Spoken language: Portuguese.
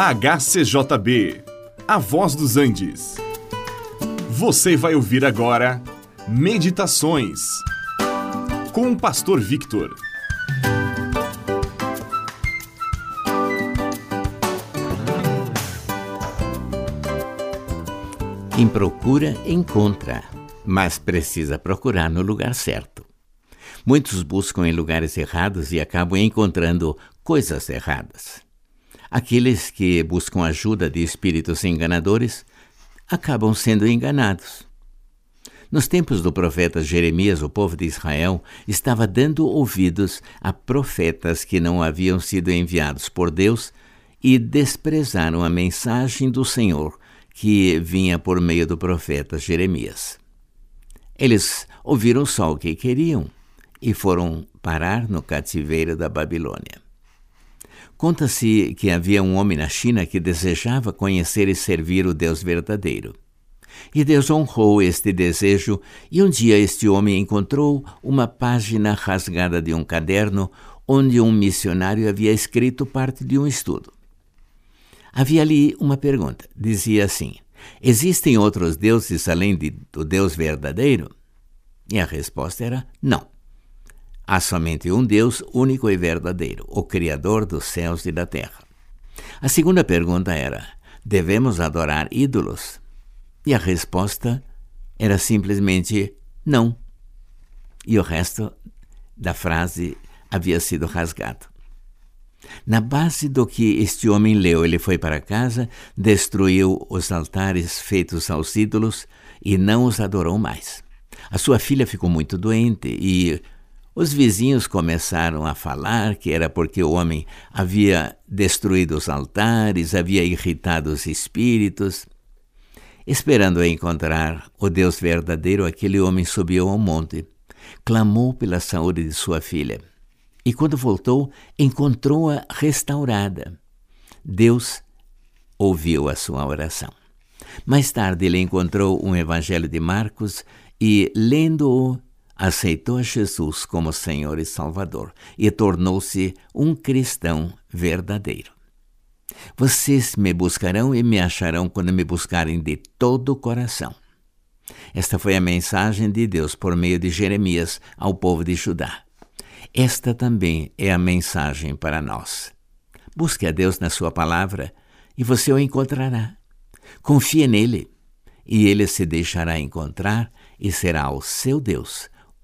HCJB, A Voz dos Andes. Você vai ouvir agora Meditações com o Pastor Victor. Quem procura, encontra, mas precisa procurar no lugar certo. Muitos buscam em lugares errados e acabam encontrando coisas erradas. Aqueles que buscam ajuda de espíritos enganadores acabam sendo enganados. Nos tempos do profeta Jeremias, o povo de Israel estava dando ouvidos a profetas que não haviam sido enviados por Deus e desprezaram a mensagem do Senhor que vinha por meio do profeta Jeremias. Eles ouviram só o que queriam e foram parar no cativeiro da Babilônia. Conta-se que havia um homem na China que desejava conhecer e servir o Deus verdadeiro. E Deus honrou este desejo, e um dia este homem encontrou uma página rasgada de um caderno onde um missionário havia escrito parte de um estudo. Havia ali uma pergunta. Dizia assim: Existem outros deuses além de, do Deus verdadeiro? E a resposta era não. Há somente um Deus único e verdadeiro, o Criador dos céus e da terra. A segunda pergunta era: devemos adorar ídolos? E a resposta era simplesmente não. E o resto da frase havia sido rasgado. Na base do que este homem leu, ele foi para casa, destruiu os altares feitos aos ídolos e não os adorou mais. A sua filha ficou muito doente e os vizinhos começaram a falar que era porque o homem havia destruído os altares, havia irritado os espíritos. Esperando encontrar o Deus verdadeiro, aquele homem subiu ao monte, clamou pela saúde de sua filha e, quando voltou, encontrou-a restaurada. Deus ouviu a sua oração. Mais tarde, ele encontrou um evangelho de Marcos e, lendo-o, aceitou Jesus como Senhor e Salvador e tornou-se um cristão verdadeiro. Vocês me buscarão e me acharão quando me buscarem de todo o coração. Esta foi a mensagem de Deus por meio de Jeremias ao povo de Judá. Esta também é a mensagem para nós. Busque a Deus na Sua palavra e você o encontrará. Confie nele e ele se deixará encontrar e será o seu Deus